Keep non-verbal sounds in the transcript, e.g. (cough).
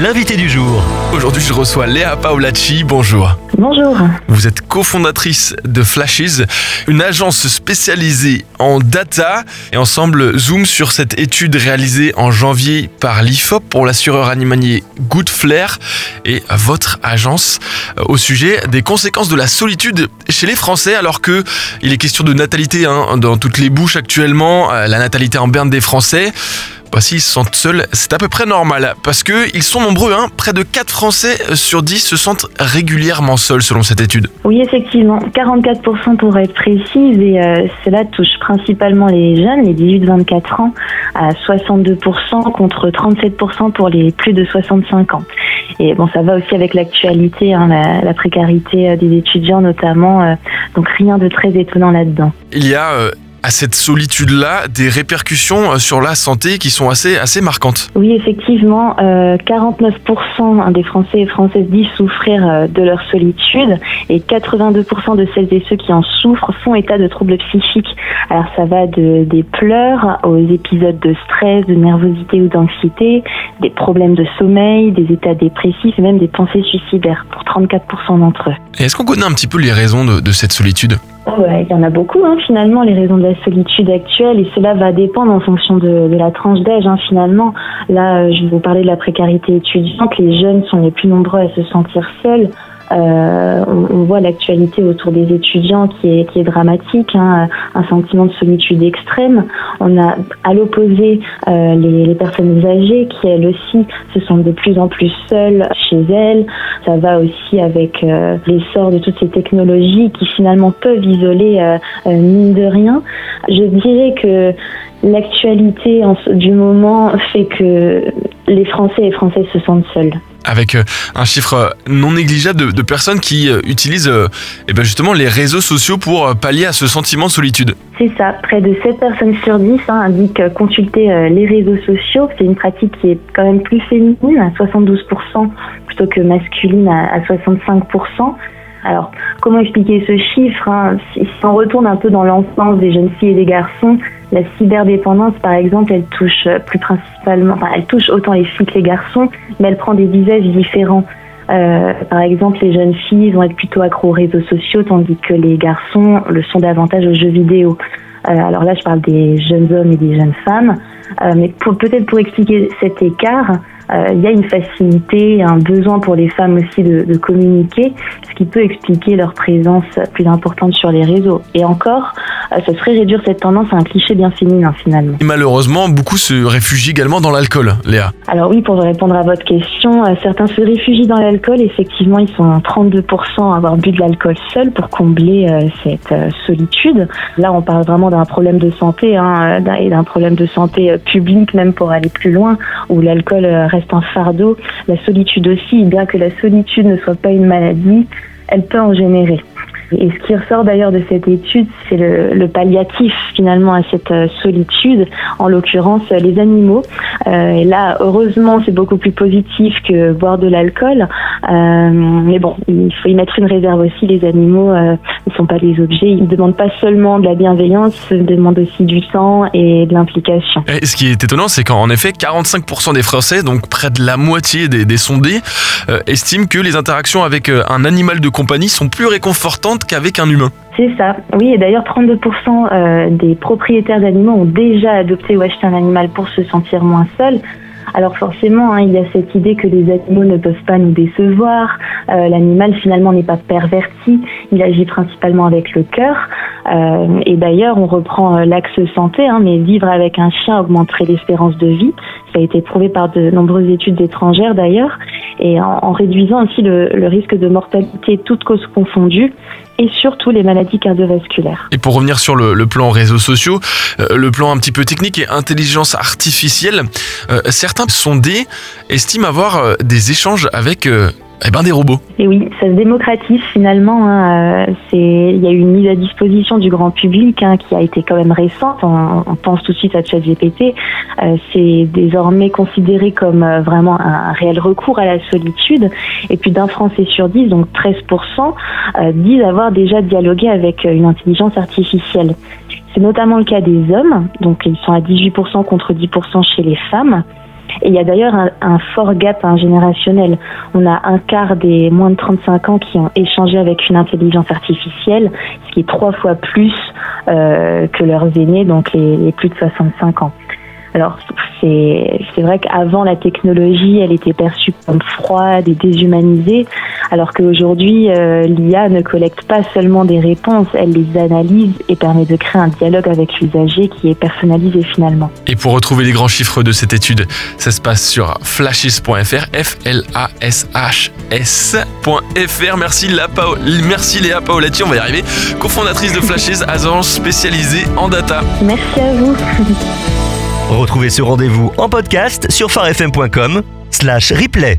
l'invité du jour. Aujourd'hui, je reçois Léa Paolacci. Bonjour. Bonjour. Vous êtes cofondatrice de Flashes, une agence spécialisée en data. Et ensemble, zoom sur cette étude réalisée en janvier par l'IFOP pour l'assureur animalier Good Flair et votre agence euh, au sujet des conséquences de la solitude chez les Français, alors que il est question de natalité hein, dans toutes les bouches actuellement, euh, la natalité en berne des Français. Bah, S'ils se sentent seuls, c'est à peu près normal. Parce que ils sont nombreux, hein. près de 4 Français sur 10 se sentent régulièrement seuls selon cette étude. Oui, effectivement, 44% pour être précise, et euh, cela touche principalement les jeunes, les 18-24 ans, à 62% contre 37% pour les plus de 65 ans. Et bon, ça va aussi avec l'actualité, hein, la, la précarité euh, des étudiants notamment, euh, donc rien de très étonnant là-dedans. Il y a euh, à cette solitude-là des répercussions euh, sur la santé qui sont assez, assez marquantes. Oui, effectivement, euh, 49% des Français et Françaises disent souffrir euh, de leur solitude et 82% de celles et ceux qui en souffrent font état de troubles psychiques. Alors ça va de, des pleurs aux épisodes de stress, de nervosité ou d'anxiété, des problèmes de sommeil, des états dépressifs et même des pensées suicidaires pour 34% d'entre eux. Est-ce qu'on connaît un petit peu les raisons de, de cette solitude? Il y en a beaucoup hein, finalement les raisons de la solitude actuelle et cela va dépendre en fonction de, de la tranche d'âge hein, finalement. Là, euh, je vais vous parler de la précarité étudiante. Les jeunes sont les plus nombreux à se sentir seuls. Euh, on, on voit l'actualité autour des étudiants qui est, qui est dramatique, hein, un sentiment de solitude extrême. On a à l'opposé euh, les, les personnes âgées qui elles aussi se sentent de plus en plus seules chez elles. Ça va aussi avec euh, l'essor de toutes ces technologies qui finalement peuvent isoler euh, euh, mine de rien. Je dirais que l'actualité du moment fait que les Français et Françaises se sentent seuls. avec euh, un chiffre euh, non négligeable de, de personnes qui euh, utilisent euh, eh ben justement les réseaux sociaux pour pallier à ce sentiment de solitude. C'est ça, près de 7 personnes sur 10 hein, indiquent consulter euh, les réseaux sociaux. C'est une pratique qui est quand même plus féminine, à 72% plutôt que masculine à, à 65%. Alors, comment expliquer ce chiffre hein? Si, si on retourne un peu dans l'enfance des jeunes filles et des garçons, la cyberdépendance, par exemple, elle touche euh, plus principalement, enfin, elle touche autant les filles que les garçons, mais elle prend des visages différents. Euh, par exemple, les jeunes filles vont être plutôt accro aux réseaux sociaux, tandis que les garçons le sont davantage aux jeux vidéo. Euh, alors là, je parle des jeunes hommes et des jeunes femmes. Euh, mais peut-être pour expliquer cet écart, euh, il y a une facilité, un besoin pour les femmes aussi de, de communiquer, ce qui peut expliquer leur présence plus importante sur les réseaux. Et encore, ce serait réduire cette tendance à un cliché bien féminin finalement. Et malheureusement, beaucoup se réfugient également dans l'alcool, Léa. Alors oui, pour répondre à votre question, euh, certains se réfugient dans l'alcool. Effectivement, ils sont 32% à avoir bu de l'alcool seul pour combler euh, cette euh, solitude. Là, on parle vraiment d'un problème de santé hein, euh, et d'un problème de santé euh, publique, même pour aller plus loin, où l'alcool euh, reste un fardeau. La solitude aussi, bien que la solitude ne soit pas une maladie, elle peut en générer. Et ce qui ressort d'ailleurs de cette étude, c'est le, palliatif finalement à cette euh, solitude, en l'occurrence euh, les animaux. Euh, et là, heureusement, c'est beaucoup plus positif que boire de l'alcool. Euh, mais bon, il faut y mettre une réserve aussi. Les animaux euh, ne sont pas des objets. Ils ne demandent pas seulement de la bienveillance, ils demandent aussi du temps et de l'implication. Ce qui est étonnant, c'est qu'en effet, 45% des Français, donc près de la moitié des, des sondés, estiment que les interactions avec un animal de compagnie sont plus réconfortantes qu'avec un humain. C'est ça. Oui, et d'ailleurs, 32% euh, des propriétaires d'animaux ont déjà adopté ou acheté un animal pour se sentir moins seuls. Alors forcément, hein, il y a cette idée que les animaux ne peuvent pas nous décevoir. Euh, L'animal finalement n'est pas perverti. Il agit principalement avec le cœur. Euh, et d'ailleurs, on reprend l'axe santé, hein, mais vivre avec un chien augmenterait l'espérance de vie. Ça a été prouvé par de nombreuses études étrangères d'ailleurs. Et en, réduisant aussi le, risque de mortalité, toutes causes confondues, et surtout les maladies cardiovasculaires. Et pour revenir sur le, plan réseaux sociaux, euh, le plan un petit peu technique et intelligence artificielle, euh, certains sondés estiment avoir euh, des échanges avec eh ben, des robots. Et oui, ça se démocratise finalement. hein, euh, il y a eu une mise à disposition du grand public hein, qui a été quand même récente. On, pense tout de suite à ChatGPT. Euh, c'est désormais considéré comme euh, vraiment un, réel recours à la solitude. Et plus d'un Français sur dix, donc 13%, euh, disent avoir déjà dialogué avec euh, une intelligence artificielle. C'est notamment le cas des hommes, donc ils sont à 18% contre 10% chez les femmes. Et il y a d'ailleurs un, fort gap générationnel. On a un quart des moins de 35 ans qui ont échangé avec une intelligence artificielle, ce qui est trois fois plus euh, que leurs aînés, donc les, les plus de 65 ans. Alors, c'est vrai qu'avant, la technologie, elle était perçue comme froide et déshumanisée, alors qu'aujourd'hui, euh, l'IA ne collecte pas seulement des réponses, elle les analyse et permet de créer un dialogue avec l'usager qui est personnalisé finalement. Et pour retrouver les grands chiffres de cette étude, ça se passe sur flashes.fr, F-L-A-S-H-S.fr. Merci, Merci Léa Paoletti, on va y arriver, cofondatrice de Flashes, (laughs) agence spécialisée en data. Merci à vous. Retrouvez ce rendez-vous en podcast sur farfm.com slash replay.